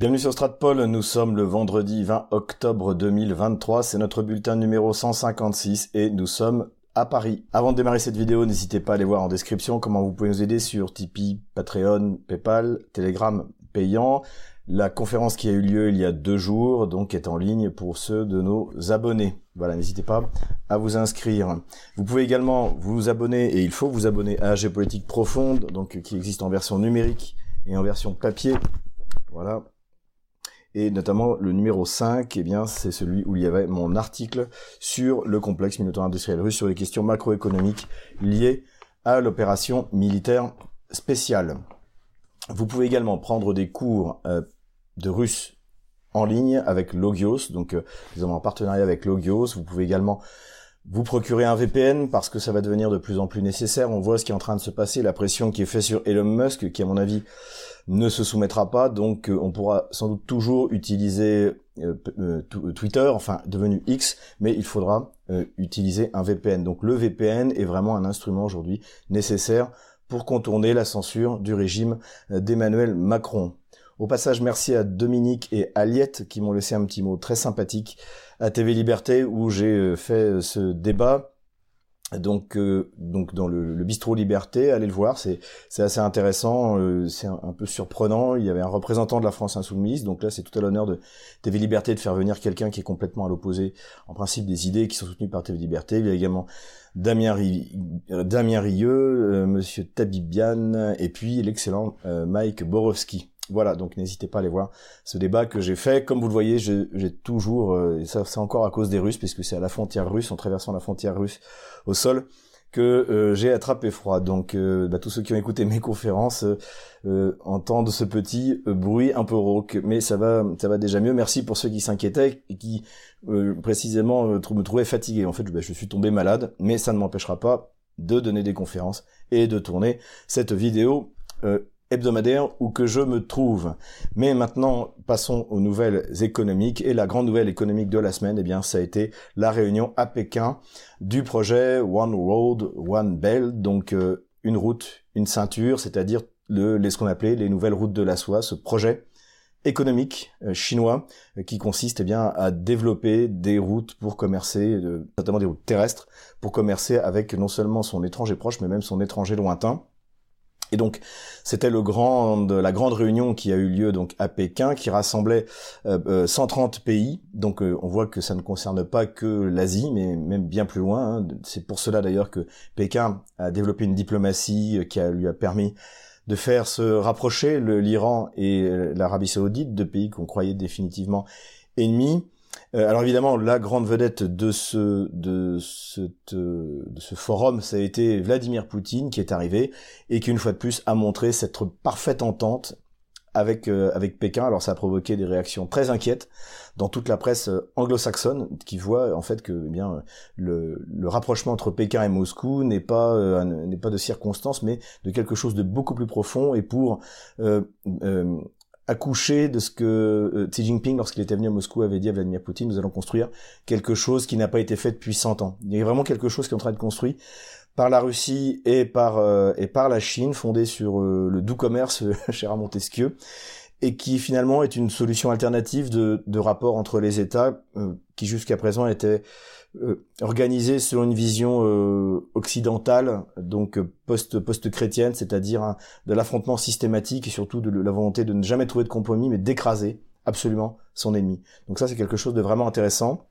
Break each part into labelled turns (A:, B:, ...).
A: Bienvenue sur Stratpol, nous sommes le vendredi 20 octobre 2023, c'est notre bulletin numéro 156 et nous sommes à Paris. Avant de démarrer cette vidéo, n'hésitez pas à aller voir en description comment vous pouvez nous aider sur Tipeee, Patreon, Paypal, Telegram payant. La conférence qui a eu lieu il y a deux jours, donc est en ligne pour ceux de nos abonnés. Voilà, n'hésitez pas à vous inscrire. Vous pouvez également vous abonner, et il faut vous abonner à Géopolitique Profonde, donc qui existe en version numérique et en version papier. Voilà, et notamment le numéro 5, eh bien, c'est celui où il y avait mon article sur le complexe militaire industriel russe, sur les questions macroéconomiques liées à l'opération militaire spéciale. Vous pouvez également prendre des cours euh, de russe en ligne avec Logios, donc euh, nous avons un partenariat avec Logios. Vous pouvez également vous procurer un VPN parce que ça va devenir de plus en plus nécessaire. On voit ce qui est en train de se passer, la pression qui est faite sur Elon Musk, qui à mon avis ne se soumettra pas. Donc euh, on pourra sans doute toujours utiliser euh, euh, Twitter, enfin devenu X, mais il faudra utiliser un VPN. Donc le VPN est vraiment un instrument aujourd'hui nécessaire pour contourner la censure du régime d'Emmanuel Macron. Au passage, merci à Dominique et Aliette qui m'ont laissé un petit mot très sympathique à TV Liberté où j'ai fait ce débat donc, euh, donc dans le, le, bistrot Liberté, allez le voir, c'est assez intéressant, euh, c'est un, peu surprenant. Il y avait un représentant de la France insoumise, donc là c'est tout à l'honneur de TV Liberté de faire venir quelqu'un qui est complètement à l'opposé, en principe des idées qui sont soutenues par TV Liberté. Il y a également Damien, euh, Damien Rieu, Monsieur Tabibian, et puis l'excellent Mike Borowski. Voilà, donc n'hésitez pas à aller voir ce débat que j'ai fait. Comme vous le voyez, j'ai toujours, euh, et ça c'est encore à cause des Russes, puisque c'est à la frontière russe, en traversant la frontière russe au sol, que euh, j'ai attrapé froid. Donc euh, bah, tous ceux qui ont écouté mes conférences entendent ce petit bruit un peu rauque, mais ça va, ça va déjà mieux. Merci pour ceux qui s'inquiétaient et qui précisément me trouvaient fatigué. En fait, bah, je suis tombé malade, mais ça ne m'empêchera pas de donner des conférences et de tourner cette vidéo hebdomadaire où que je me trouve. Mais maintenant, passons aux nouvelles économiques. Et la grande nouvelle économique de la semaine, eh bien, ça a été la réunion à Pékin du projet One Road, One Belt, donc euh, une route, une ceinture, c'est-à-dire le, les, ce qu'on appelait les nouvelles routes de la soie, ce projet économique euh, chinois euh, qui consiste eh bien à développer des routes pour commercer, notamment des routes terrestres, pour commercer avec non seulement son étranger proche, mais même son étranger lointain. Et donc, c'était la grande réunion qui a eu lieu donc à Pékin, qui rassemblait 130 euh, euh, pays. Donc, euh, on voit que ça ne concerne pas que l'Asie, mais même bien plus loin. Hein. C'est pour cela d'ailleurs que Pékin a développé une diplomatie qui a, lui a permis de faire se rapprocher l'Iran et l'Arabie Saoudite, deux pays qu'on croyait définitivement ennemis. Euh, alors évidemment, la grande vedette de ce de, de ce forum, ça a été Vladimir Poutine qui est arrivé et qui une fois de plus a montré cette parfaite entente avec euh, avec Pékin. Alors ça a provoqué des réactions très inquiètes dans toute la presse euh, anglo-saxonne qui voit en fait que eh bien le, le rapprochement entre Pékin et Moscou n'est pas n'est pas de circonstance mais de quelque chose de beaucoup plus profond et pour accoucher de ce que euh, Xi Jinping, lorsqu'il était venu à Moscou, avait dit à Vladimir Poutine, nous allons construire quelque chose qui n'a pas été fait depuis 100 ans. Il y a vraiment quelque chose qui est en train de construire par la Russie et par euh, et par la Chine, fondé sur euh, le doux commerce, cher à Montesquieu, et qui finalement est une solution alternative de, de rapport entre les États qui jusqu'à présent était euh, organisé selon une vision euh, occidentale, donc euh, post post chrétienne, c'est-à-dire de l'affrontement systématique et surtout de la volonté de ne jamais trouver de compromis, mais d'écraser absolument son ennemi. Donc ça, c'est quelque chose de vraiment intéressant.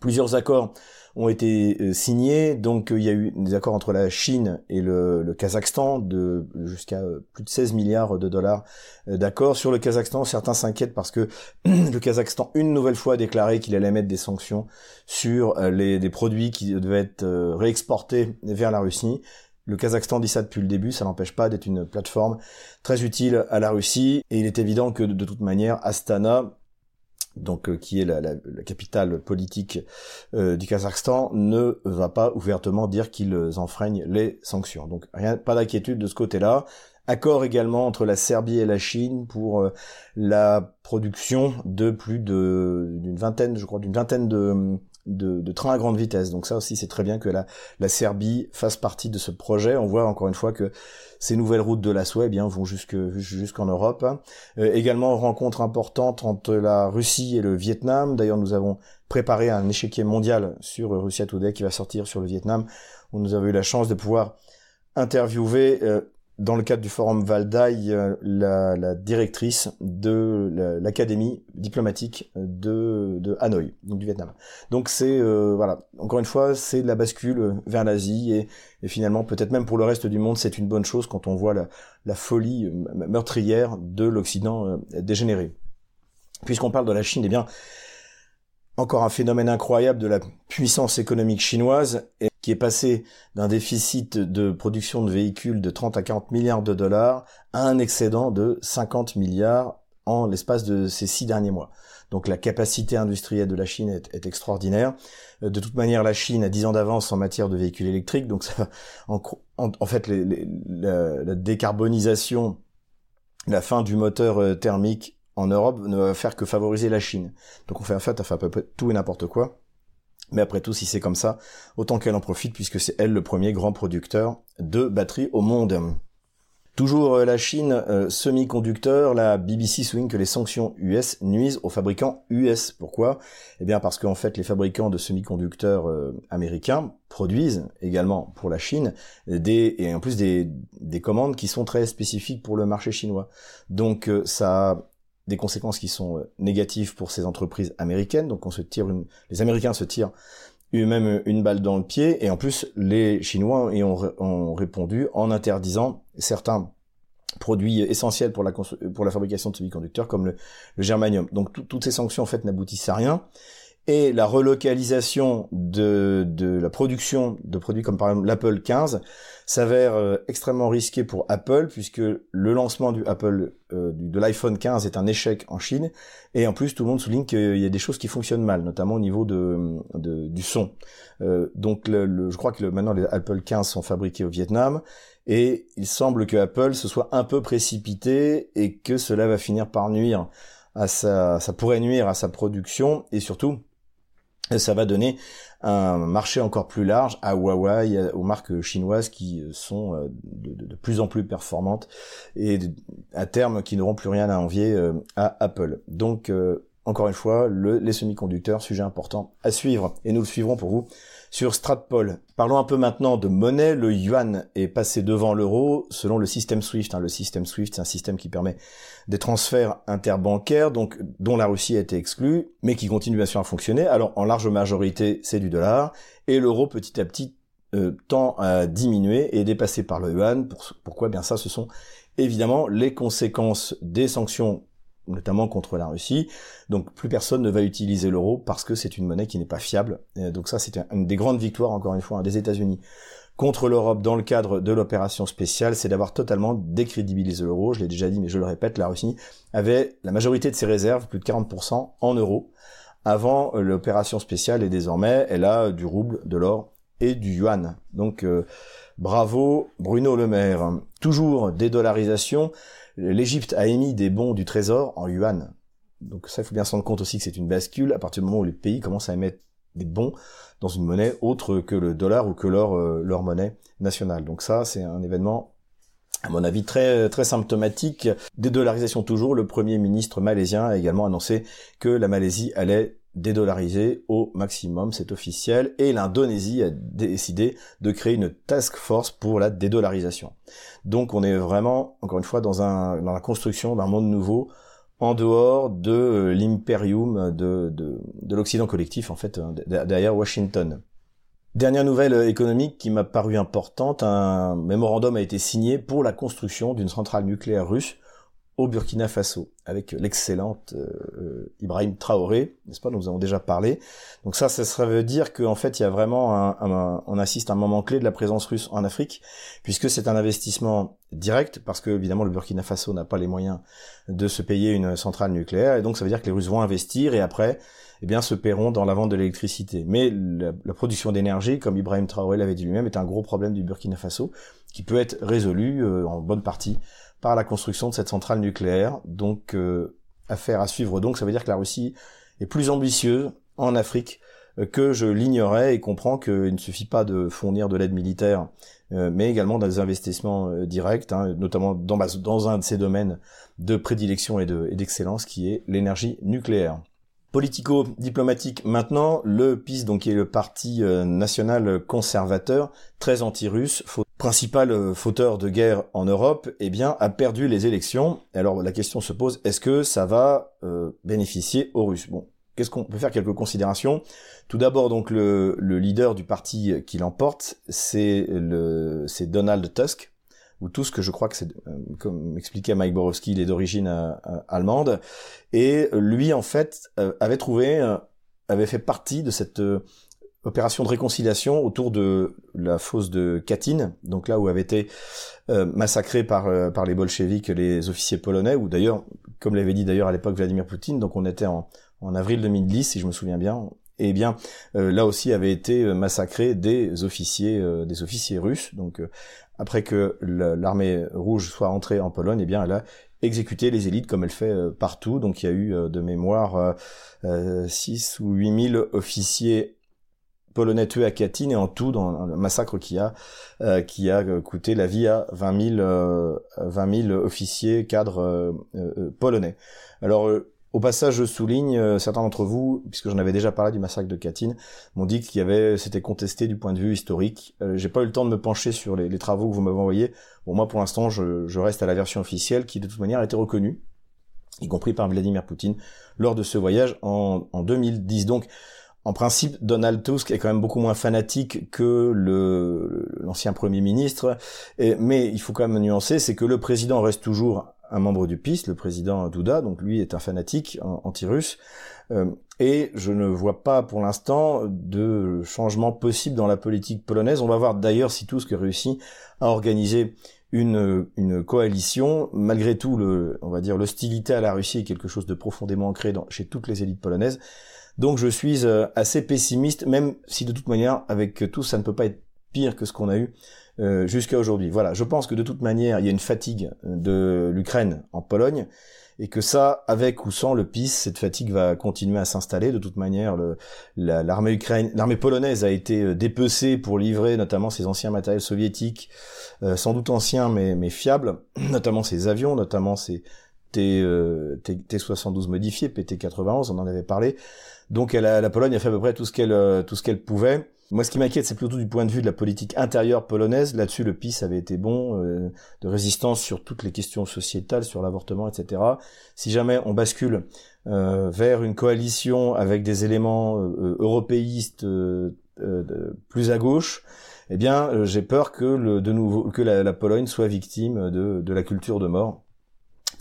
A: Plusieurs accords ont été euh, signés. Donc euh, il y a eu des accords entre la Chine et le, Kazakhstan de jusqu'à euh, plus de 16 milliards de dollars d'accords. Sur le Kazakhstan, certains s'inquiètent parce que le Kazakhstan une nouvelle fois a déclaré qu'il allait mettre des sanctions sur les, des produits qui devaient être réexportés vers la Russie. Le Kazakhstan dit ça depuis le début, ça n'empêche pas d'être une plateforme très utile à la Russie, et il est évident que de toute manière, Astana donc euh, qui est la, capitale politique euh, du Kazakhstan, ne va pas ouvertement dire qu'ils enfreignent les sanctions. Donc rien, pas d'inquiétude de ce côté-là. Accord également entre la Serbie et la Chine pour euh, la production de plus de d'une vingtaine, je crois, d'une vingtaine de de, de trains à grande vitesse. Donc ça aussi, c'est très bien que la, la Serbie fasse partie de ce projet. On voit encore une fois que ces nouvelles routes de la soie eh bien, vont jusque jusqu'en Europe. Euh, également, rencontre importante entre la Russie et le Vietnam. D'ailleurs, nous avons préparé un échiquier mondial sur Russia Today qui va sortir sur le Vietnam, où nous avons eu la chance de pouvoir interviewer euh, dans le cadre du forum Valdaï, euh, la, la, directrice de l'académie diplomatique de, de, Hanoï, donc du Vietnam. Donc c'est euh, voilà, encore une fois, c'est la bascule vers l'Asie et, finalement peut-être même pour le reste du monde, c'est une bonne chose quand on voit la, folie meurtrière de l'Occident euh, dégénéré. Puisqu'on parle de la Chine, eh bien encore un phénomène incroyable de la puissance économique chinoise qui est passé d'un déficit de production de véhicules de 30 à 40 milliards de dollars à un excédent de 50 milliards en l'espace de ces six derniers mois. Donc la capacité industrielle de la Chine est, extraordinaire. De toute manière, la Chine a 10 ans d'avance en matière de véhicules électriques, donc ça, en, en, fait la, la décarbonisation, la fin du moteur euh, thermique en Europe ne va faire que favoriser la Chine. Donc on fait en fait à peu près tout et n'importe quoi. Mais après tout, si c'est comme ça, autant qu'elle en profite puisque c'est elle le premier grand producteur de batteries au monde. Toujours euh, la Chine, euh, semi-conducteur, la BBC souligne que les sanctions US nuisent aux fabricants US. Pourquoi? Eh bien parce qu'en fait les fabricants de semi-conducteurs euh, américains produisent également pour la Chine des et en plus des, des commandes qui sont très spécifiques pour le marché chinois. Donc ça des conséquences qui sont euh, négatives pour ces entreprises américaines. Donc on se tire une, les Américains se tirent eux-mêmes une balle dans le pied et en plus les Chinois ont, répondu en interdisant certains produits essentiels pour la, pour la fabrication de semi-conducteurs comme le, germanium. Donc toutes ces sanctions en fait n'aboutissent à rien et la relocalisation de, de la production de produits comme par exemple l'Apple 15 s'avère euh, extrêmement risqué pour Apple puisque le lancement du Apple euh, de l'iPhone 15 est un échec en Chine. Et en plus tout le monde souligne qu'il y a des choses qui fonctionnent mal notamment au niveau de, de du son. Euh, donc le, je crois que maintenant les Apple 15 sont fabriqués au Vietnam. Et il semble que Apple se soit un peu précipité et que cela va finir par nuire à sa ça pourrait nuire à sa production et surtout ça va donner un marché encore plus large à Huawei, aux marques chinoises qui sont euh, de, plus en plus performantes et à terme qui n'auront plus rien à envier euh, à Apple. Donc euh, encore une fois, le, les semi-conducteurs, sujet important à suivre et nous le suivrons pour vous sur Stratpol. Parlons un peu maintenant de monnaie. Le yuan est passé devant l'euro selon le système SWIFT. Hein. Le système SWIFT, c'est un système qui permet des transferts interbancaires, donc dont la Russie a été exclue, mais qui continue bien sûr à fonctionner. Alors en large majorité, c'est du dollar, et l'euro petit à petit euh, tend à diminuer et est dépassé par le yuan. pourquoi? Bien ça, ce sont évidemment les conséquences des sanctions notamment contre la Russie. Donc plus personne ne va utiliser l'euro parce que c'est une monnaie qui n'est pas fiable. donc ça, c'est une des grandes victoires, encore une fois, des États-Unis contre l'Europe dans le cadre de l'opération spéciale, c'est d'avoir totalement décrédibilisé l'euro. Je l'ai déjà dit, mais je le répète, la Russie avait la majorité de ses réserves, plus de 40% en euros, avant l'opération spéciale, et désormais, elle a du rouble, de l'or et du yuan. Donc, euh, bravo Bruno Le Maire. Toujours dédollarisation l'Égypte a émis des bons du trésor en yuan. Donc ça, il faut bien se rendre compte aussi que c'est une bascule à partir du moment où les pays commencent à émettre des bons dans une monnaie autre que le dollar ou que leur, euh, leur monnaie nationale. Donc ça, c'est un événement, à mon avis, très, très symptomatique. Dédollarisation toujours, le premier ministre malaisien a également annoncé que la Malaisie allait dédollariser au maximum, c'est officiel, et l'Indonésie a décidé de créer une task force pour la dédollarisation. Donc on est vraiment, encore une fois, dans, un, dans la construction d'un monde nouveau en dehors de euh, l'impérium de, de, de l'Occident collectif, en fait, euh, derrière Washington. Dernière nouvelle économique qui m'a paru importante, un mémorandum a été signé pour la construction d'une centrale nucléaire russe au Burkina Faso avec l'excellente euh, euh, Ibrahim Traoré, n'est-ce pas? Nous avons déjà parlé. Donc ça, ça veut dire qu'en fait, il y a vraiment un, on assiste à un moment clé de la présence russe en Afrique, puisque c'est un investissement direct, parce que évidemment le Burkina Faso n'a pas les moyens de se payer une centrale nucléaire, et donc ça veut dire que les Russes vont investir et après, eh bien, se paieront dans la vente de l'électricité. Mais la, la production d'énergie, comme Ibrahim Traoré l'avait dit lui-même, est un gros problème du Burkina Faso, qui peut être résolu euh, en bonne partie par la construction de cette centrale nucléaire. Donc, euh, affaire à suivre. Donc, ça veut dire que la Russie est plus ambitieuse en Afrique que je l'ignorais et comprends qu'il ne suffit pas de fournir de l'aide militaire, mais également des investissements directs, hein, notamment dans, dans un de ces domaines de prédilection et d'excellence qui est l'énergie nucléaire. Politico-diplomatique maintenant, le PIS, donc qui est le parti euh, national conservateur, très anti-russe, principal euh, fauteur de guerre en Europe, eh bien, a perdu les élections. Alors la question se pose, est-ce que ça va euh, bénéficier aux Russes? Bon, qu'est-ce qu'on peut faire? Quelques considérations. Tout d'abord, donc le, le, leader du parti qui l'emporte, c'est le, c'est Donald Tusk, ou que je crois que c'est, euh, comme expliquait Mike Borowski, il est d'origine euh, euh, allemande, et lui en fait avait trouvé, avait fait partie de cette opération de réconciliation autour de la fosse de Katyn, donc là où avaient été massacrés par par les bolcheviks les officiers polonais, ou d'ailleurs, comme l'avait dit d'ailleurs à l'époque Vladimir Poutine, donc on était en, en avril 2010 si je me souviens bien, et eh bien là aussi avaient été massacrés des officiers des officiers russes donc après que l'armée rouge soit entrée en Pologne, eh bien, elle a exécuté les élites comme elle fait euh, partout. Donc il y a eu euh, de mémoire 6 euh, ou 8 000 officiers polonais tués à Katyn et en tout dans un massacre qui a qui a coûté la vie à 20 000 20 000 officiers cadres polonais. Alors au passage, je souligne, euh, certains d'entre vous, puisque j'en avais déjà parlé du massacre de Katyn, m'ont dit qu'il y avait, c'était contesté du point de vue historique. Euh, j'ai pas eu le temps de me pencher sur les, travaux que vous m'avez envoyés. Bon, moi, pour l'instant, je, reste à la version officielle qui, de toute manière, a été reconnue, y compris par Vladimir Poutine, lors de ce voyage en, en 2010. Donc, en principe, Donald Tusk est quand même beaucoup moins fanatique que l'ancien Premier ministre, mais il faut quand même nuancer, c'est que le président reste toujours un membre du PIS, le président Douda, donc lui est un fanatique anti-russe, euh, et je ne vois pas pour l'instant de changement possible dans la politique polonaise. On va voir d'ailleurs si Tusk réussit à organiser une, une coalition. Malgré tout, on va dire l'hostilité à la Russie est quelque chose de profondément ancré chez toutes les élites polonaises. Donc je suis euh, assez pessimiste, même si de toute manière, avec tout, ça ne peut pas être pire que ce qu'on a eu euh, jusqu'à aujourd'hui. Voilà, je pense que de toute manière, il y a une fatigue de l'Ukraine en Pologne et que ça, avec ou sans le PIS, cette fatigue va continuer à s'installer. De toute manière, l'armée polonaise a été euh, dépecée pour livrer notamment ses anciens matériels soviétiques, euh, sans doute anciens mais, mais fiables, notamment ses avions, notamment ses T, T, 72 modifiés, PT-91, on en avait parlé. Donc elle la Pologne a fait à peu près tout ce qu'elle tout ce qu'elle pouvait. Moi, ce qui m'inquiète, c'est plutôt du point de vue de la politique intérieure polonaise. Là-dessus, le PIS avait été bon, euh, de résistance sur toutes les questions sociétales, sur l'avortement, etc. Si jamais on bascule euh, vers une coalition avec des éléments euh, européistes plus à gauche, eh bien, j'ai peur que le, de nouveau que la, Pologne soit victime de, de la culture de mort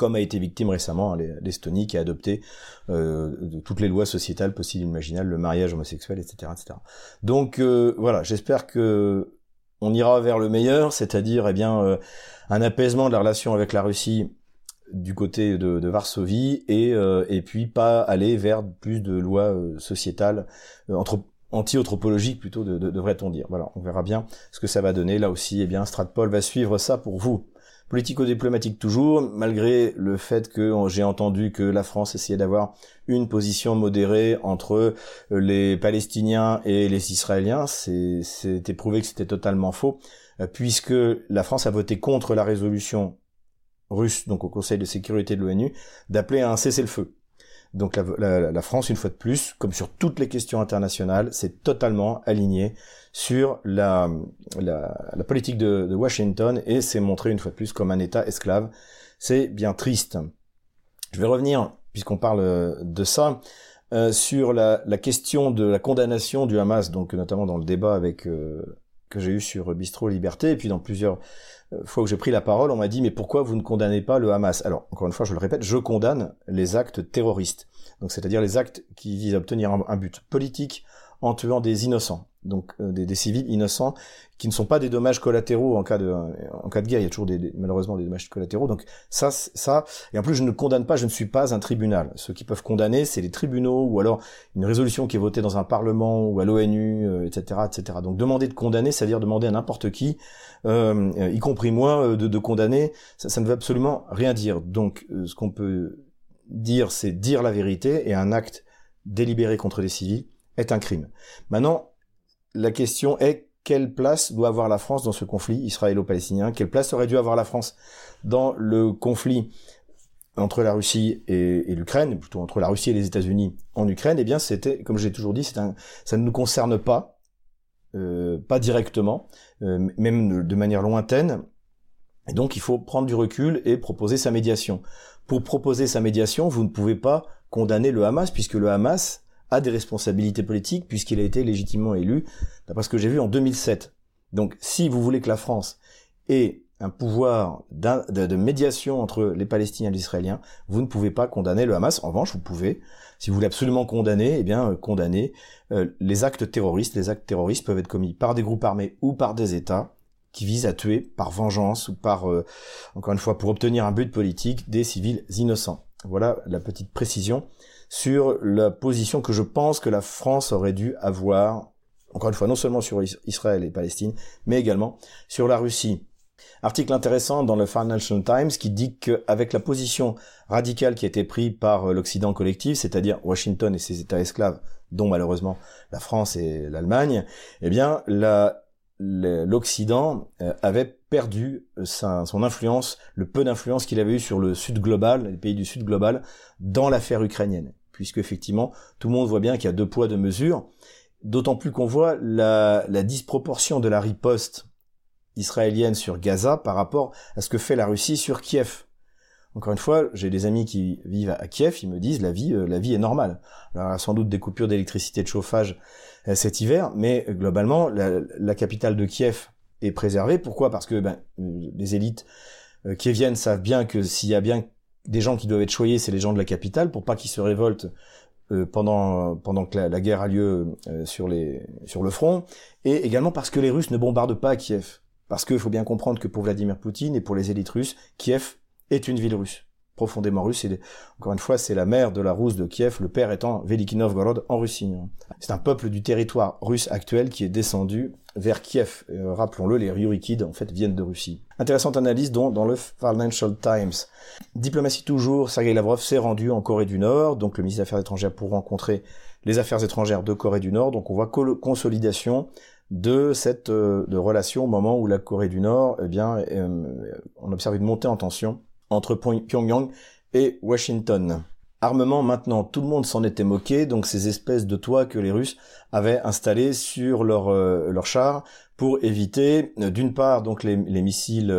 A: comme a été victime récemment l'Estonie qui a adopté euh, toutes les lois sociétales possibles et imaginables, le mariage homosexuel, etc., etc. Donc euh, voilà, j'espère que on ira vers le meilleur, c'est-à-dire eh bien euh, un apaisement de la relation avec la Russie du côté de, Varsovie et et puis pas aller vers plus de lois sociétales anti-anthropologiques plutôt devrait-on dire. Voilà, on verra bien ce que ça va donner. Là aussi, eh bien, Stratpol va suivre ça pour vous politico-diplomatique toujours, malgré le fait que j'ai entendu que la France essayait d'avoir une position modérée entre euh, les Palestiniens et les Israéliens. C'était prouvé que c'était totalement faux, euh, puisque la France a voté contre la résolution russe, donc au Conseil de sécurité de l'ONU, d'appeler à un cessez-le-feu. Donc la, France, une fois de plus, comme sur toutes les questions internationales, s'est totalement alignée sur la, la, politique de, de Washington et s'est montré une fois de plus comme un État esclave. C'est bien triste. Je vais revenir, puisqu'on parle de ça, euh, sur la, la, question de la condamnation du Hamas, donc notamment dans le débat avec euh, que j'ai eu sur Bistro Liberté, et puis dans plusieurs euh, fois où j'ai pris la parole, on m'a dit mais pourquoi vous ne condamnez pas le Hamas? Alors encore une fois, je le répète, je condamne les actes terroristes, c'est-à-dire les actes qui visent à obtenir un but politique en tuant des innocents donc euh, des, civils innocents qui ne sont pas des dommages collatéraux en cas de en cas de guerre. Il y a toujours des, malheureusement des dommages collatéraux. Donc ça ça et en plus je ne condamne pas je ne suis pas un tribunal. Ceux qui peuvent condamner c'est les tribunaux ou alors une résolution qui est votée dans un parlement ou à l'ONU etc euh, etc donc demander de condamner c'est-à-dire demander à n'importe qui euh, y compris moi de, de condamner ça, ça ne veut absolument rien dire. Donc ce qu'on peut dire c'est dire la vérité et un acte délibéré contre les civils est un crime. Maintenant, la question est quelle place doit avoir la France dans ce conflit israélo-palestinien? Quelle place aurait dû avoir la France dans le conflit entre la Russie et, l'Ukraine, plutôt entre la Russie et les États-Unis en Ukraine? Eh bien, c'était, comme j'ai toujours dit, un, ça ne nous concerne pas, euh, pas directement, euh, même de manière lointaine. Et donc, il faut prendre du recul et proposer sa médiation. Pour proposer sa médiation, vous ne pouvez pas condamner le Hamas, puisque le Hamas a des responsabilités politiques, puisqu'il a été légitimement élu, d'après ce que j'ai vu en 2007. Donc, si vous voulez que la France ait un pouvoir de, médiation entre les Palestiniens et les Israéliens, vous ne pouvez pas condamner le Hamas. En revanche, vous pouvez, si vous voulez absolument condamner, eh bien, euh, condamner euh, les actes terroristes. Les actes terroristes peuvent être commis par des groupes armés ou par des États qui visent à tuer par vengeance ou par, euh, encore une fois, pour obtenir un but politique, des civils innocents. Voilà la petite précision sur la position que je pense que la France aurait dû avoir, encore une fois, non seulement sur Israël et Palestine, mais également sur la Russie. Article intéressant dans le Financial Times qui dit qu'avec la position radicale qui a été prise par euh, l'Occident collectif, c'est-à-dire Washington et ses États esclaves, dont malheureusement la France et l'Allemagne, eh bien l'Occident euh, avait perdu euh, son influence, le peu d'influence qu'il avait eu sur le Sud global, les pays du Sud global, dans l'affaire ukrainienne, puisque effectivement tout le monde voit bien qu'il y a deux poids deux mesures, d'autant plus qu'on voit la, disproportion de la riposte israélienne sur Gaza par rapport à ce que fait la Russie sur Kiev. Encore une fois, j'ai des amis qui vivent à Kiev, ils me disent la vie, euh, la vie est normale. Alors, il y a sans doute des coupures d'électricité de chauffage euh, cet hiver, mais euh, globalement, la, capitale de Kiev est préservée. Pourquoi? Parce que ben, les élites qui viennent savent bien que s'il y a bien des gens qui doivent être choyés, c'est les gens de la capitale, pour pas qu'ils se révoltent pendant pendant que la, guerre a lieu sur les sur le front, et également parce que les Russes ne bombardent pas Kiev. Parce qu'il faut bien comprendre que pour Vladimir Poutine et pour les élites russes, Kiev est une ville russe, profondément russe. Et encore une fois, c'est la mère de la Rousse de Kiev, le père étant Veliki Novgorod en Russie. C'est un peuple du territoire russe actuel qui est descendu vers Kiev. Euh, rappelons-le, les Ryurikides, en fait, viennent de Russie. Intéressante analyse dont dans le Financial Times. Diplomatie toujours, Sergei Lavrov s'est rendu en Corée du Nord, donc le ministre des Affaires étrangères pour rencontrer les affaires étrangères de Corée du Nord. Donc on voit consolidation de cette euh, de relation au moment où la Corée du Nord, eh bien, euh, on observe une montée en tension entre Pyongyang et Washington. Armement maintenant, tout le monde s'en était moqué, donc ces espèces de toits que les Russes avaient installés sur leurs euh, chars pour éviter, d'une part, donc les, les missiles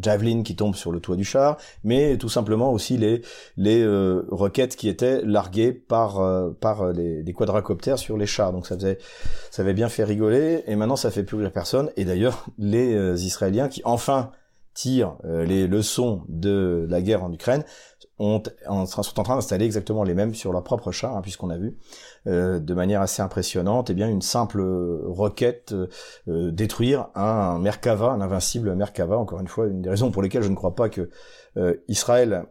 A: Javelin qui tombe sur le toit du char, mais tout simplement aussi les les euh, roquettes qui étaient larguées par euh, par les, des quadracoptères sur les chars. Donc ça faisait ça avait bien fait rigoler et maintenant ça fait plus rire personne. Et d'ailleurs les euh, Israéliens qui enfin tirent les leçons de la guerre en Ukraine ont, sont en train d'installer exactement les mêmes sur leur propre char, hein, puisqu'on a vu euh, de manière assez impressionnante, eh bien une simple roquette euh, détruire un Merkava, un invincible Merkava. Encore une fois, une des raisons pour lesquelles je ne crois pas que euh, Israël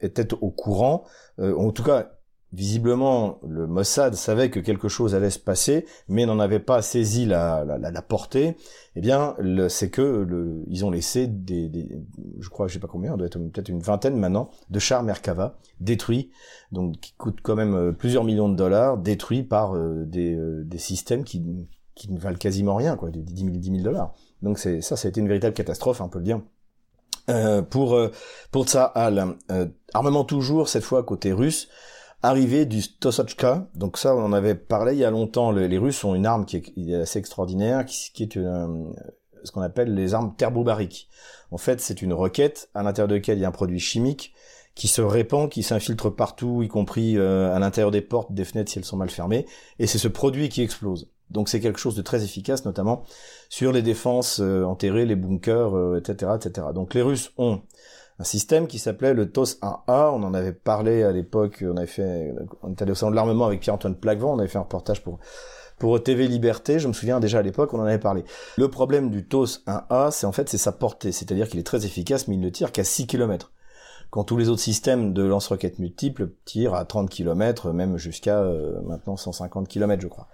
A: était au courant, en tout cas visiblement, le Mossad savait que quelque chose allait se passer, mais n'en avait pas saisi la, la, la portée. Eh bien, c'est que le, ils ont laissé des, des, je crois, je sais pas combien, doit être peut-être une vingtaine maintenant, de chars Merkava détruits, donc qui coûtent quand même euh, plusieurs millions de dollars, détruits par euh, des, euh, des systèmes qui, qui ne valent quasiment rien, quoi, 10 000, 10 000 dollars. Donc ça, ça a été une véritable catastrophe, on peut le dire. Euh, pour pour Tsahal, armement toujours cette fois côté russe arrivée du Tosochka. Donc ça, on en avait parlé il y a longtemps. Les, Russes ont une arme qui est, assez extraordinaire, qui, est ce qu'on appelle les armes thermobariques. En fait, c'est une roquette à l'intérieur de laquelle il y a un produit chimique qui se répand, qui s'infiltre partout, y compris euh, à l'intérieur des portes, des fenêtres si elles sont mal fermées. Et c'est ce produit qui explose. Donc c'est quelque chose de très efficace, notamment sur les défenses euh, enterrées, les bunkers, etc., euh, etc. Donc les Russes ont un système qui s'appelait le TOS 1A. On en avait parlé à l'époque, on avait fait, on était allé au salon de l'armement avec Pierre-Antoine Plaquevent, on avait fait un reportage pour pour TV Liberté, je me souviens déjà à l'époque, on en avait parlé. Le problème du TOS 1A, c'est en fait c'est sa portée, c'est-à-dire qu'il est très efficace, mais il ne tire qu'à 6 km. Quand tous les autres systèmes de lance-roquettes multiples tirent à 30 km, même jusqu'à euh, maintenant 150 km, je crois.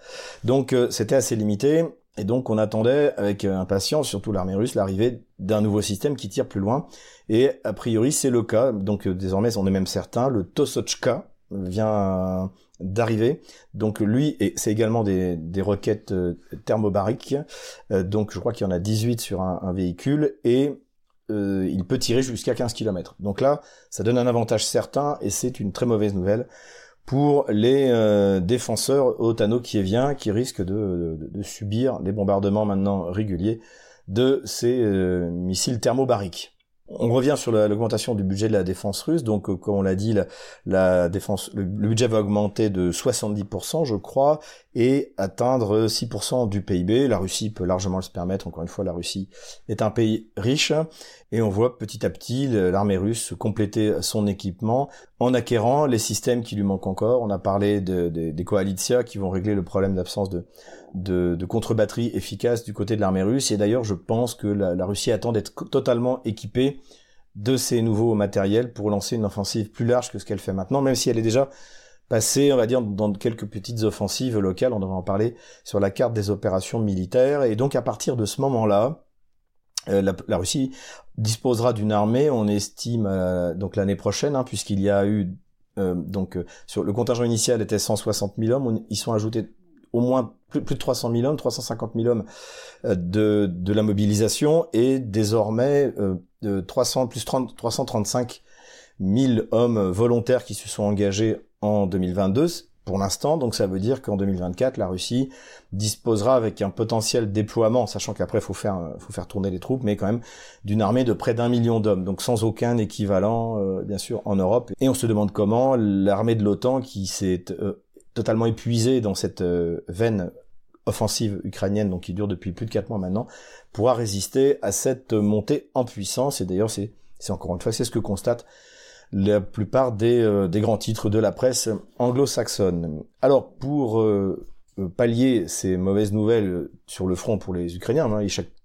A: Donc euh, c'était assez limité. Et donc on attendait avec impatience, surtout l'armée russe, l'arrivée d'un nouveau système qui tire plus loin. Et a priori c'est le cas. Donc euh, désormais on est même certain, le Tosochka, vient d'arriver. Donc lui, c'est également des, des roquettes thermobariques. donc je crois qu'il y en a 18 sur un, un véhicule et il peut tirer jusqu'à 15 km. Donc là, ça donne un avantage certain et c'est une très mauvaise nouvelle pour les euh, défenseurs otano-kieviens qui risquent de, de, subir des bombardements maintenant réguliers de ces euh, missiles thermobariques. On revient sur l'augmentation du budget de la défense russe. Donc, euh, comme on l'a dit, le, budget va augmenter de 70%, je crois, et atteindre 6% du PIB. La Russie peut largement le se permettre. Encore une fois, la Russie est un pays riche. Et on voit petit à petit l'armée russe compléter son équipement en acquérant les systèmes qui lui manquent encore. On a parlé de, des coalitions qui vont régler le problème d'absence de, de, contre-batterie efficace du côté de l'armée russe. Et d'ailleurs, je pense que la, la Russie attend d'être totalement équipée de ces nouveaux matériels pour lancer une offensive plus large que ce qu'elle fait maintenant, même si elle est déjà passée, on va dire, dans quelques petites offensives locales, on devrait en parler sur la carte des opérations militaires. Et donc à partir de ce moment-là, euh, la, Russie disposera d'une armée, on estime euh, donc l'année prochaine, hein, puisqu'il y a eu euh, donc sur le contingent initial était 160 000 hommes, ils sont ajoutés au moins plus, de 300 000 hommes, 350 000 hommes de, de la mobilisation et désormais de 300 plus 30, 335 000 hommes volontaires qui se sont engagés en 2022 pour l'instant. Donc ça veut dire qu'en 2024, la Russie disposera avec un potentiel déploiement, sachant qu'après faut faire faut faire tourner les troupes, mais quand même d'une armée de près d'un million d'hommes, donc sans aucun équivalent euh, bien sûr en Europe. Et on se demande comment l'armée de l'OTAN, qui s'est euh, totalement épuisée dans cette euh, veine offensive ukrainienne, donc qui dure depuis plus de quatre mois maintenant, pourra résister à cette montée en puissance. Et d'ailleurs, c'est encore une fois, c'est ce que constate la plupart des, euh, des grands titres de la presse anglo-saxonne. Alors pour euh, pallier ces mauvaises nouvelles sur le front pour les Ukrainiens, hein,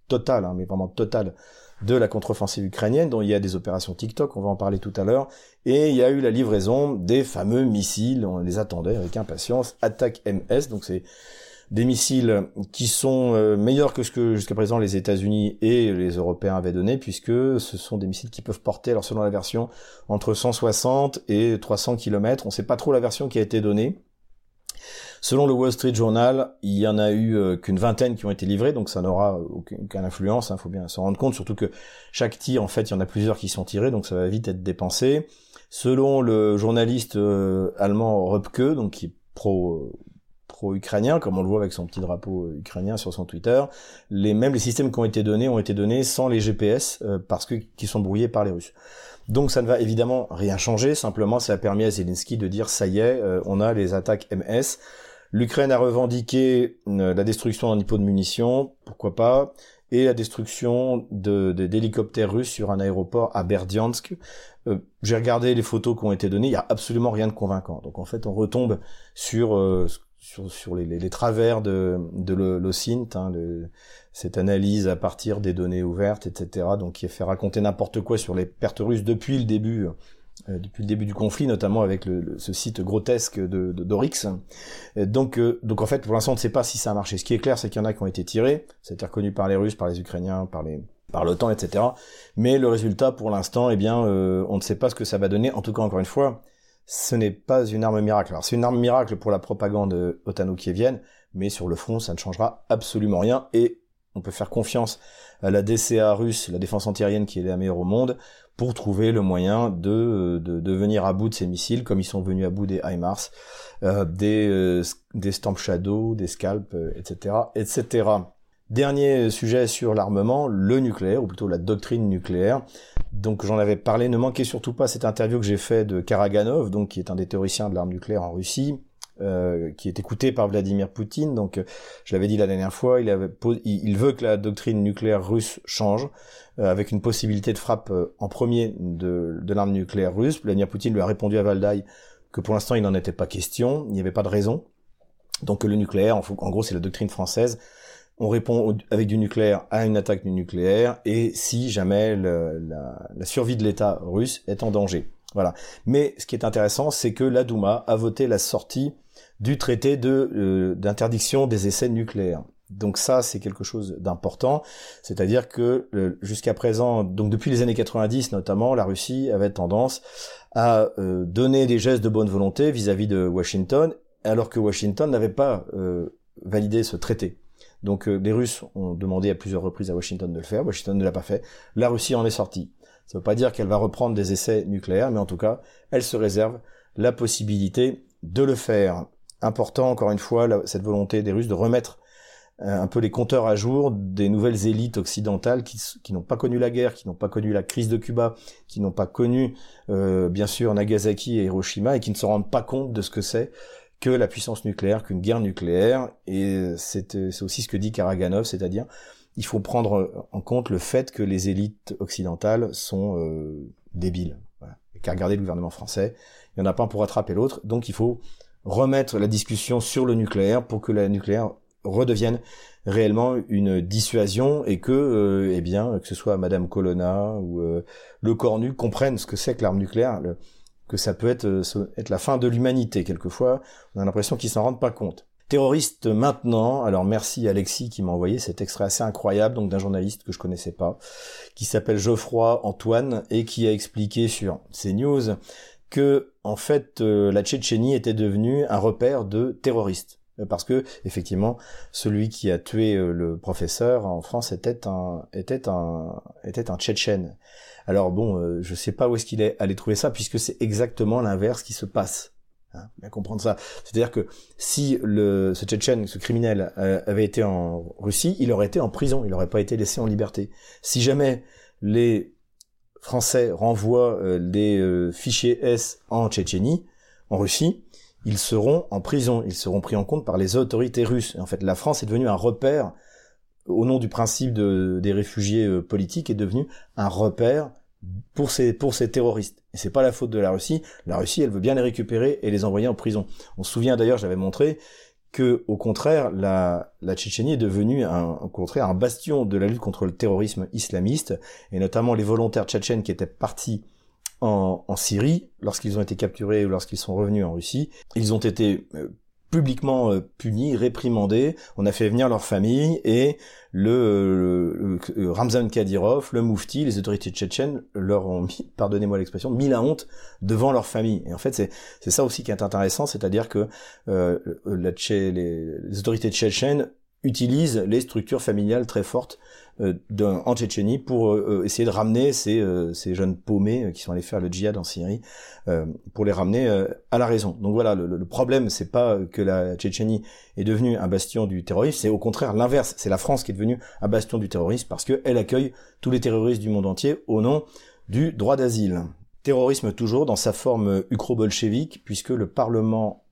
A: total, hein, mais vraiment total de la contre-offensive ukrainienne, dont il y a des opérations TikTok, on va en parler tout à l'heure, et il y a eu la livraison des fameux missiles, on les attendait avec impatience, Attack MS, donc c'est des missiles qui sont euh, meilleurs que ce que jusqu'à présent les États-Unis et les Européens avaient donné, puisque ce sont des missiles qui peuvent porter, alors selon la version, entre 160 et 300 km. On ne sait pas trop la version qui a été donnée. Selon le Wall Street Journal, il y en a eu euh, qu'une vingtaine qui ont été livrés, donc ça n'aura aucune, influence, il hein, faut bien s'en rendre compte, surtout que chaque tir, en fait, il y en a plusieurs qui sont tirés, donc ça va vite être dépensé. Selon le journaliste euh, allemand Röpke, donc qui est pro pro-ukrainien, comme on le voit avec son petit drapeau euh, ukrainien sur son Twitter. Les mêmes les systèmes qui ont été donnés ont été donnés sans les GPS euh, parce que qui sont brouillés par les Russes. Donc ça ne va évidemment rien changer. Simplement, ça a permis à Zelensky de dire ça y est, euh, on a les attaques MS. L'Ukraine a revendiqué la destruction d'un dépôt de munitions, pourquoi pas, et la destruction de d'hélicoptères russes sur un aéroport à Berdiansk. J'ai regardé les photos qui ont été données, il y a absolument rien de convaincant. Donc en fait, on retombe sur sur, sur les, les, travers de, de l'OSINT, hein, cette analyse à partir des données ouvertes, etc. Donc qui fait raconter n'importe quoi sur les pertes russes depuis le début, euh, depuis le début du conflit, notamment avec le, ce site grotesque de, d'Orix. Donc, euh, donc en fait, pour l'instant, on ne sait pas si ça a marché. Ce qui est clair, c'est qu'il y en a qui ont été tirés. C'était reconnu par les Russes, par les Ukrainiens, par les par l'OTAN, etc. Mais le résultat, pour l'instant, eh bien, euh, on ne sait pas ce que ça va donner. En tout cas, encore une fois, ce n'est pas une arme miracle. Alors c'est une arme miracle pour la propagande otano-kievienne, mais sur le front, ça ne changera absolument rien et on peut faire confiance à la DCA russe, la défense antiaérienne qui est la meilleure au monde, pour trouver le moyen de, de, venir à bout de ces missiles, comme ils sont venus à bout des HIMARS, euh, des, euh, des Stamp Shadow, des Scalp, etc., euh, etc. Dernier sujet sur l'armement, le nucléaire, ou plutôt la doctrine nucléaire. Donc j'en avais parlé, ne manquez surtout pas cette interview que j'ai fait de Karaganov, donc qui est un des théoriciens de l'arme nucléaire en Russie, euh, qui est écouté par Vladimir Poutine. Donc je l'avais dit la dernière fois, il, avait, il veut que la doctrine nucléaire russe change, euh, avec une possibilité de frappe euh, en premier de, de l'arme nucléaire russe. Vladimir Poutine lui a répondu à Valdaï que pour l'instant il n'en était pas question, il n'y avait pas de raison. Donc le nucléaire, en gros c'est la doctrine française, on répond avec du nucléaire à une attaque du nucléaire et si jamais la, survie de l'État russe est en danger. Voilà. Mais ce qui est intéressant, c'est que la Douma a voté la sortie du traité euh, d'interdiction des essais nucléaires. Donc ça, c'est quelque chose d'important, c'est-à-dire que jusqu'à présent, donc depuis les années 90 notamment, la Russie avait tendance a euh, donné des gestes de bonne volonté vis-à-vis de Washington, alors que Washington n'avait pas euh, validé ce traité. Donc les Russes ont demandé à plusieurs reprises à Washington de le faire, Washington ne l'a pas fait, la Russie en est sortie. Ça ne veut pas dire qu'elle va reprendre des essais nucléaires, mais en tout cas, elle se réserve la possibilité de le faire. Important, encore une fois, cette volonté des Russes de remettre euh, un peu les compteurs à jour des nouvelles élites occidentales qui, n'ont pas connu la guerre, qui n'ont pas connu la crise de Cuba, qui n'ont pas connu euh, bien sûr Nagasaki et Hiroshima et qui ne se rendent pas compte de ce que c'est que la puissance nucléaire, qu'une guerre nucléaire. Et c'est aussi ce que dit Karaganov, c'est-à-dire il faut prendre en compte le fait que les élites occidentales sont euh, débiles. Voilà. Qu'à regarder le gouvernement français, il n'y en a pas un pour rattraper l'autre. Donc il faut remettre la discussion sur le nucléaire pour que la nucléaire redevienne réellement une dissuasion et que, euh, eh bien, que ce soit Madame Colonna ou euh, le Cornu comprennent ce que c'est que l'arme nucléaire, que ça peut être, euh, être la fin de l'humanité. Quelquefois, on a l'impression qu'ils s'en rendent pas compte. Terroriste maintenant, alors merci Alexis qui m'a envoyé cet extrait assez incroyable donc d'un journaliste que je connaissais pas, qui s'appelle Geoffroy Antoine et qui a expliqué sur CNews que en fait la Tchétchénie était devenue un repère de terroristes. Euh, parce que effectivement, celui qui a tué euh, le professeur en France était un était un était un Tchétchène. Alors bon, euh, je sais pas où est-ce qu'il est allé trouver ça, puisque c'est exactement l'inverse qui se passe. Hein, bien comprendre ça. C'est-à-dire que si le ce Tchétchène, ce criminel, avait été en Russie, il aurait été en prison, il n'aurait pas été laissé en liberté. Si jamais les Français renvoient des fichiers S en Tchétchénie, en Russie, ils seront en prison, ils seront pris en compte par les autorités russes. en fait, la France est devenue un repère, au nom du principe de, des réfugiés euh, politiques, est devenue un repère pour ces, pour ces terroristes. Et c'est pas la faute de la Russie. La Russie, elle veut bien les récupérer et les envoyer en prison. On se souvient d'ailleurs, j'avais montré que, au contraire, la, la Tchétchénie est devenue un, au contraire un bastion de la lutte contre le terrorisme islamiste, et notamment les volontaires tchétchènes qui étaient partis en, Syrie, lorsqu'ils ont été capturés ou lorsqu'ils sont revenus en Russie, ils ont été euh, publiquement euh, punis, réprimandés. On a fait venir leur famille et le, Ramzan Kadyrov, le Moufti, les autorités tchétchènes leur ont mis, pardonnez-moi l'expression, mis la honte devant leur famille. Et en fait, c'est ça aussi qui est intéressant, c'est-à-dire que euh, les autorités tchétchènes utilisent les structures familiales très fortes euh, en Tchétchénie pour euh, essayer de ramener ces, euh, ces jeunes paumés qui sont allés faire le djihad en Syrie, pour les ramener à la raison. Donc voilà, le, le problème, c'est pas que la Tchétchénie est devenue un bastion du terrorisme, c'est au contraire l'inverse. C'est la France qui est devenue un bastion du terrorisme parce qu'elle accueille tous les terroristes du monde entier au nom du droit d'asile. Terrorisme toujours dans sa forme ukro-bolchevique, puisque le Parlement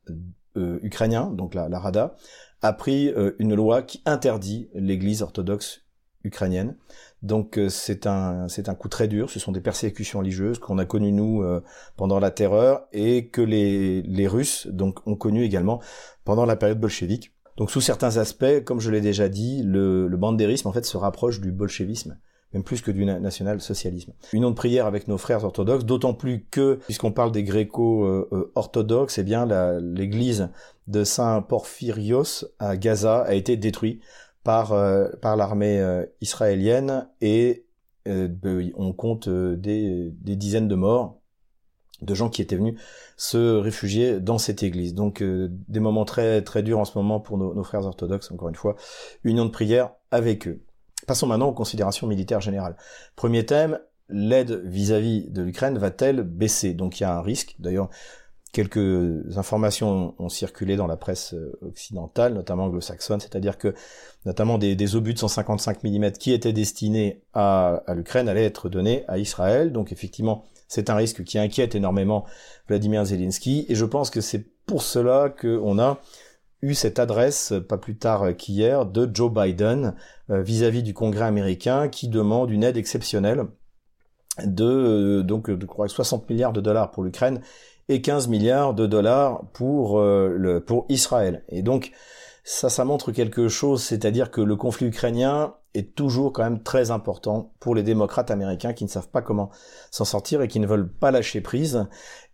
A: ukrainien, donc la, la Rada, a pris une loi qui interdit l'Église orthodoxe ukrainienne. Donc euh, c'est un c'est un coup très dur. Ce sont des persécutions religieuses qu'on a connues nous euh, pendant la Terreur et que les les Russes donc ont connu également pendant la période bolchevique. Donc sous certains aspects, comme je l'ai déjà dit, le, le bandérisme en fait se rapproche du bolchevisme même plus que du national-socialisme. Une autre prière avec nos frères orthodoxes, d'autant plus que, puisqu'on parle des gréco-orthodoxes, eh bien l'église de Saint Porphyrios à Gaza a été détruite par euh, par l'armée euh, israélienne et euh, ben on compte des, des dizaines de morts de gens qui étaient venus se réfugier dans cette église. Donc des moments très très durs en ce moment pour nos, nos, frères orthodoxes, encore une fois, union de prière avec eux. Passons maintenant aux considérations militaires générales. Premier thème, l'aide vis-à-vis de l'Ukraine va-t-elle baisser? Donc il y a un risque. D'ailleurs, quelques informations ont circulé dans la presse euh, occidentale, notamment anglo-saxonne, c'est-à-dire que notamment des, obus de 155 mm qui étaient destinés à, à l'Ukraine allaient être donnés à Israël. Donc effectivement, c'est un risque qui inquiète énormément Vladimir Zelensky, et je pense que c'est pour cela qu'on a eu cette adresse, pas plus tard qu'hier, de Joe Biden euh, vis-à-vis -vis du Congrès américain qui demande une aide exceptionnelle de euh, donc de 60 milliards de dollars pour l'Ukraine et 15 milliards de dollars pour, euh, le, pour Israël. Et donc, ça, ça montre quelque chose, c'est-à-dire que le conflit ukrainien est toujours quand même très important pour les démocrates américains qui ne savent pas comment s'en sortir et qui ne veulent pas lâcher prise.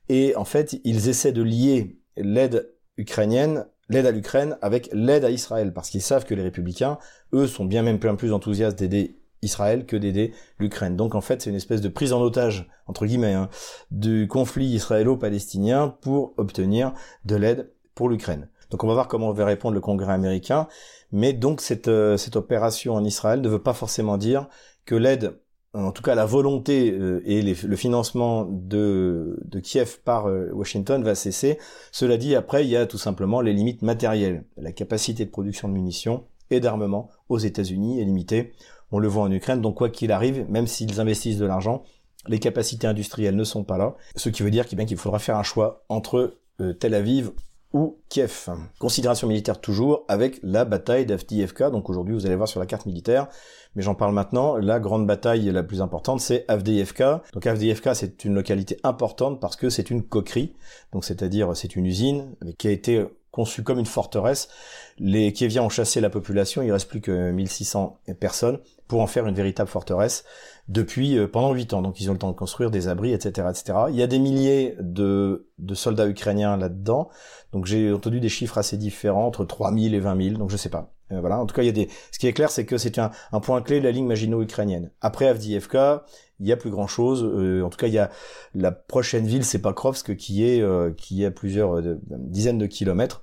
A: Et en fait, ils essaient de lier l'aide ukrainienne, l'aide à l'Ukraine avec l'aide à Israël, parce qu'ils savent que les républicains, eux, sont bien même plus enthousiastes d'aider Israël que d'aider l'Ukraine. Donc en fait, c'est une espèce de prise en otage, entre guillemets, hein, du conflit israélo-palestinien pour obtenir de l'aide pour l'Ukraine. Donc on va voir comment va répondre le Congrès américain. Mais donc cette, euh, cette opération en Israël ne veut pas forcément dire que l'aide, en tout cas la volonté euh, et le financement de, de Kiev par euh, Washington va cesser. Cela dit, après, il y a tout simplement les limites matérielles. La capacité de production de munitions et d'armement aux États-Unis est limitée. On le voit en Ukraine, donc quoi qu'il arrive, même s'ils investissent de l'argent, les capacités industrielles ne sont pas là. Ce qui veut dire qu'il faudra faire un choix entre Tel Aviv ou Kiev. Considération militaire toujours avec la bataille d'Avdiivka. Donc aujourd'hui, vous allez voir sur la carte militaire, mais j'en parle maintenant. La grande bataille la plus importante, c'est Avdiivka. Donc Avdiivka, c'est une localité importante parce que c'est une coquerie. Donc c'est-à-dire, c'est une usine qui a été conçue comme une forteresse. Les Kieviens ont chassé la population, il reste plus que 1600 personnes pour en faire une véritable forteresse depuis euh, pendant huit ans. Donc ils ont le temps de construire des abris, etc., etc. Il y a des milliers de, soldats ukrainiens là-dedans. Donc j'ai entendu des chiffres assez différents, entre 3000 et 20 000, donc je sais pas. Euh, voilà. En tout cas, il y a des. Ce qui est clair, c'est que c'est un, un, point clé de la ligne Maginot-ukrainienne. Après Avdiivka, il y a plus grand chose. Euh, en tout cas, il y a la prochaine ville, c'est Pakrovsk, qui est qui est à plusieurs dizaines de kilomètres.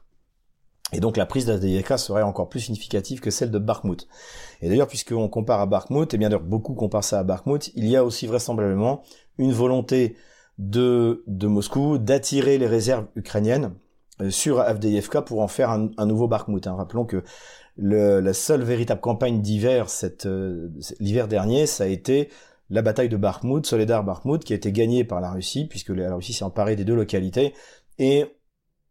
A: Et donc la prise d'Avdiivka serait encore plus significative que celle de Bakhmut. Et d'ailleurs, puisqu'on compare à Bakhmut, et bien d'ailleurs beaucoup comparent ça à Bakhmut, il y a aussi vraisemblablement une volonté de, de Moscou d'attirer les réserves ukrainiennes euh, sur Avdiivka pour en faire un, nouveau Bakhmut. Hein. Rappelons que le, la seule véritable campagne d'hiver, euh, l'hiver dernier, ça a été la bataille de Bakhmut, Soledar Bakhmut, qui a été gagnée par la Russie, puisque la Russie s'est emparée des deux localités, et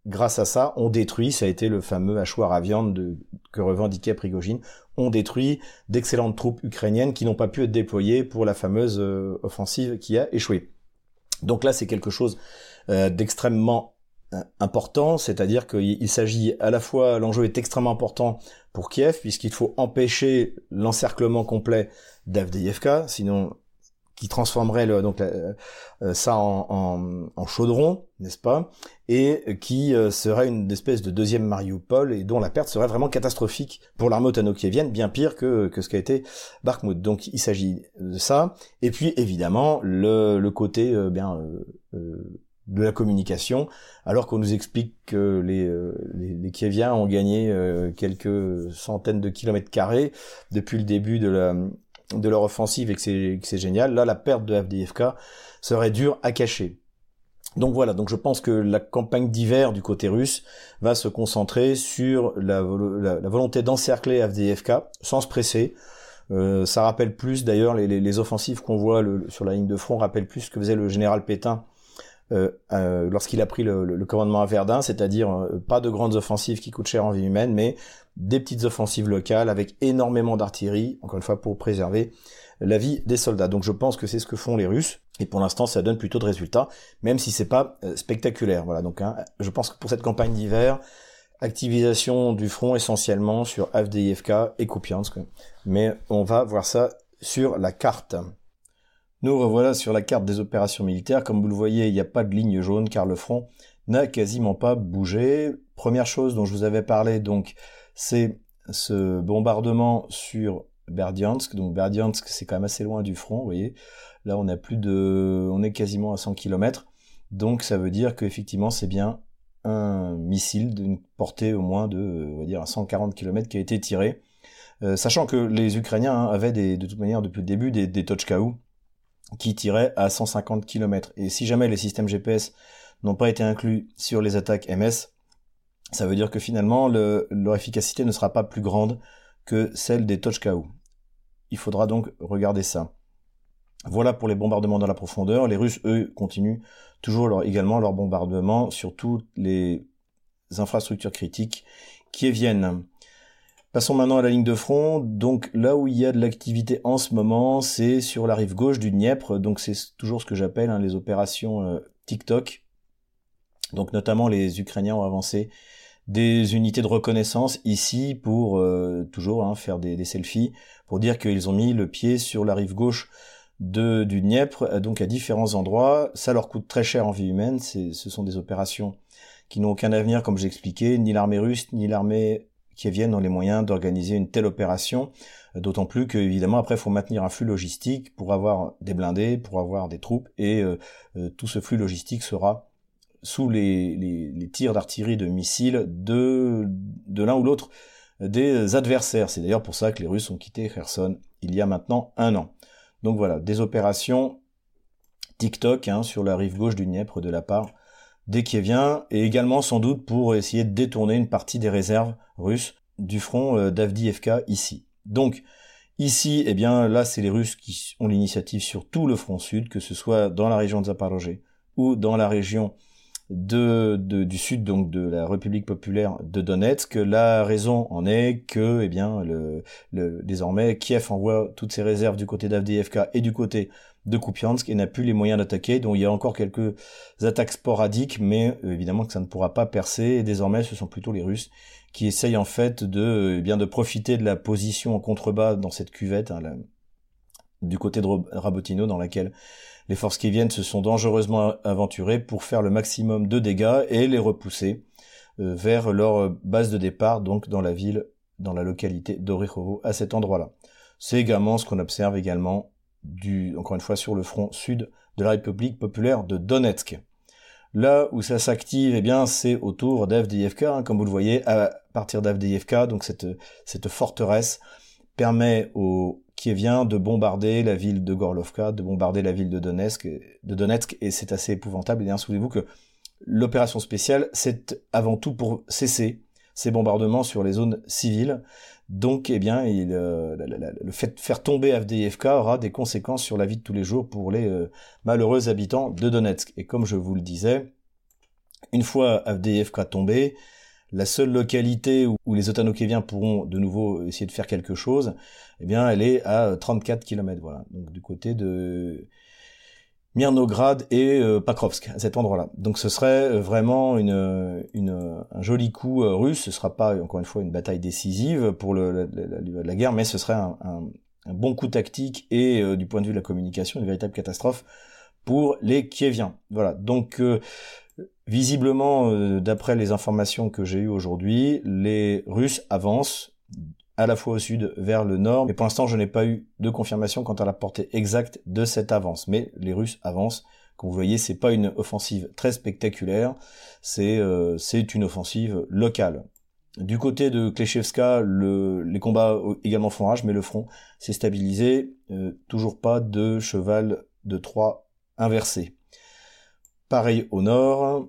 A: grâce à ça, on détruit, ça a été le fameux hachoir à viande de, que revendiquait Prigogine, on détruit d'excellentes troupes ukrainiennes qui n'ont pas pu être déployées pour la fameuse euh, offensive qui a échoué. Donc là, c'est quelque chose euh, d'extrêmement important, c'est-à-dire qu'il s'agit à la fois, l'enjeu est extrêmement important pour Kiev, puisqu'il faut empêcher l'encerclement complet d'Avdiivka, sinon qui transformerait donc euh, ça en, chaudron, n'est-ce pas, et qui euh, serait une espèce de deuxième Mariupol et dont la perte serait vraiment catastrophique pour l'armée otano-kievienne, bien pire que, que ce qu'a été Bakhmut. Donc il s'agit de ça, et puis évidemment le, le côté euh, bien de la communication, alors qu'on nous explique que les, les, les, Kieviens ont gagné quelques centaines de kilomètres carrés depuis le début de la, de leur offensive et que c'est génial. Là, la perte de FDFK serait dure à cacher. Donc voilà, donc je pense que la campagne d'hiver du côté russe va se concentrer sur la, volonté d'encercler FDFK sans se presser. Euh, ça rappelle plus d'ailleurs les, offensives qu'on voit sur la ligne de front rappellent plus ce que faisait le général Pétain euh, euh, lorsqu'il a pris le, commandement à Verdun, c'est-à-dire pas de grandes offensives qui coûtent cher en vie humaine, mais des petites offensives locales avec énormément d'artillerie, encore une fois pour préserver la vie des soldats. Donc je pense que c'est ce que font les Russes et pour l'instant ça donne plutôt de résultats, même si c'est pas euh, spectaculaire. Voilà donc hein, je pense que pour cette campagne d'hiver, activisation du front essentiellement sur Avdiivka et Kupiansk, mais on va voir ça sur la carte. Nous revoilà sur la carte des opérations militaires. Comme vous le voyez, il n'y a pas de ligne jaune car le front n'a quasiment pas bougé. Première chose dont je vous avais parlé, donc c'est ce bombardement sur Berdiansk. Donc Berdiansk, c'est quand même assez loin du front, vous voyez. Là, on a plus de, on est quasiment à 100 km. Donc ça veut dire qu'effectivement, c'est bien un missile d'une portée au moins de, on va dire, à 140 km qui a été tiré. Euh, sachant que les Ukrainiens hein, avaient de toute manière depuis le début des, des qui tiraient à 150 km. Et si jamais les systèmes GPS n'ont pas été inclus sur les attaques MS, ça veut dire que finalement leur efficacité ne sera pas plus grande que celle des Tochkaou. Il faudra donc regarder ça. Voilà pour les bombardements dans la profondeur. Les Russes, eux, continuent toujours également leur bombardement sur toutes les infrastructures critiques qui viennent. Passons maintenant à la ligne de front. Donc là où il y a de l'activité en ce moment, c'est sur la rive gauche du Dniepr. Donc c'est toujours ce que j'appelle hein, les opérations euh, TikTok. Donc notamment les Ukrainiens ont avancé des unités de reconnaissance ici pour euh, toujours hein, faire des, selfies, pour dire qu'ils ont mis le pied sur la rive gauche du Dniepr, donc à différents endroits. Ça leur coûte très cher en vie humaine, ce sont des opérations qui n'ont aucun avenir, comme j'expliquais, ni l'armée russe, ni l'armée qui viennent dans les moyens d'organiser une telle opération, d'autant plus que évidemment après il faut maintenir un flux logistique pour avoir des blindés, pour avoir des troupes, et tout ce flux logistique sera sous les, tirs d'artillerie de missiles de, de l'un ou l'autre des adversaires. C'est d'ailleurs pour ça que les Russes ont quitté Kherson il y a maintenant un an. Donc voilà, des opérations TikTok hein, sur la rive gauche du Dniepr de la part des Kieviens, et également sans doute pour essayer de détourner une partie des réserves russes du front euh, d'Avdiivka ici. Donc ici, eh bien là, c'est les Russes qui ont l'initiative sur tout le front sud, que ce soit dans la région de Zaporozhye ou dans la région de, du sud donc de la République populaire de Donetsk. La raison en est que, eh bien, le, désormais, Kiev envoie toutes ses réserves du côté d'Avdiivka et du côté de Kupiansk et n'a plus les moyens d'attaquer. Donc il y a encore quelques attaques sporadiques, mais évidemment que ça ne pourra pas percer. Et désormais, ce sont plutôt les Russes qui essayent en fait de eh bien de profiter de la position en contrebas dans cette cuvette, hein, du côté de Rabotino, dans laquelle les forces qui viennent se sont dangereusement aventurées pour faire le maximum de dégâts et les repousser euh, vers leur base de départ, donc dans la ville, dans la localité d'Orikhovo, à cet endroit-là. C'est également ce qu'on observe également encore une fois, sur le front sud de la République populaire de Donetsk. Là où ça s'active, eh c'est autour d'Avdiivka, hein, comme vous le voyez, à partir d'Avdiivka, cette forteresse permet aux Kieviens de bombarder la ville de Gorlovka, de bombarder la ville de Donetsk, et c'est assez épouvantable. Et bien, souvenez-vous que l'opération spéciale, c'est avant tout pour cesser ces bombardements sur les zones civiles. Donc, eh bien, euh, le fait de faire tomber Avdiivka aura des conséquences sur la vie de tous les jours pour les euh, malheureux habitants de Donetsk. Et comme je vous le disais, une fois Avdiivka tombé, la seule localité où, les Otanokéviens pourront de nouveau essayer de faire quelque chose, eh bien, elle est à 34 km, voilà. Donc, du côté de Mirnograd et euh, Pakrovsk, à cet endroit-là. Donc, ce serait euh, vraiment un joli coup euh, russe. Ce sera pas, encore une fois, une bataille décisive pour la, guerre, mais ce serait un, un, bon coup tactique et, du point de vue de la communication, une véritable catastrophe pour les Kieviens. Voilà. Donc, Visiblement, euh, d'après les informations que j'ai eues aujourd'hui, les Russes avancent à la fois au sud vers le nord, mais pour l'instant je n'ai pas eu de confirmation quant à la portée exacte de cette avance. Mais les Russes avancent. Comme vous voyez, c'est pas une offensive très spectaculaire, c'est euh, une offensive locale. Du côté de Kleshevska, le, les combats également font rage, mais le front s'est stabilisé. Euh, toujours pas de cheval de Troie inversé. Pareil au nord.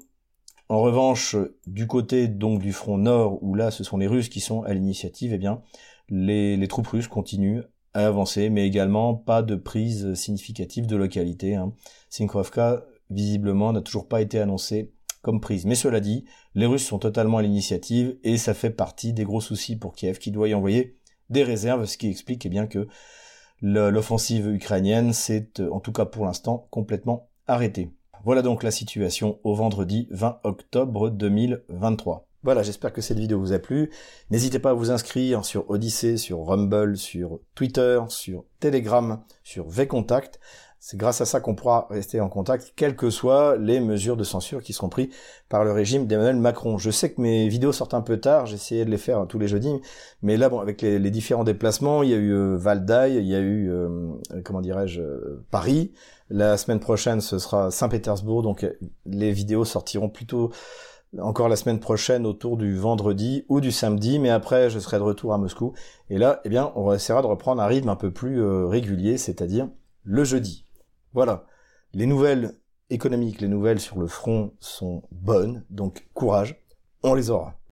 A: En revanche, du côté donc du front nord, où là ce sont les Russes qui sont à l'initiative, eh bien les, troupes russes continuent à avancer, mais également pas de prise significative de localité. Hein. Visiblement, n'a toujours pas été annoncé comme prise. Mais cela dit, les Russes sont totalement à l'initiative et ça fait partie des gros soucis pour Kiev qui doit y envoyer des réserves, ce qui explique eh bien que l'offensive ukrainienne s'est, en tout cas pour l'instant, complètement arrêtée. Voilà donc la situation au vendredi 20 octobre 2023. Voilà, j'espère que cette vidéo vous a plu. N'hésitez pas à vous inscrire sur Odyssey, sur Rumble, sur Twitter, sur Telegram, sur VContact. C'est grâce à ça qu'on pourra rester en contact, quelles que soient les mesures de censure qui seront prises par le régime d'Emmanuel Macron. Je sais que mes vidéos sortent un peu tard, j'essayais de les faire tous les jeudis, mais là, bon, avec les, différents déplacements, il y a eu euh, Valdaï, il y a eu, euh, comment dirais-je, euh, Paris, la semaine prochaine, ce sera Saint-Pétersbourg, donc euh, les vidéos sortiront plutôt encore la semaine prochaine autour du vendredi ou du samedi, mais après je serai de retour à Moscou. Et là, eh bien, on essaiera de reprendre un rythme un peu plus euh, régulier, c'est-à-dire le jeudi. Voilà. Les nouvelles économiques, les nouvelles sur le front sont bonnes, donc courage, on les aura.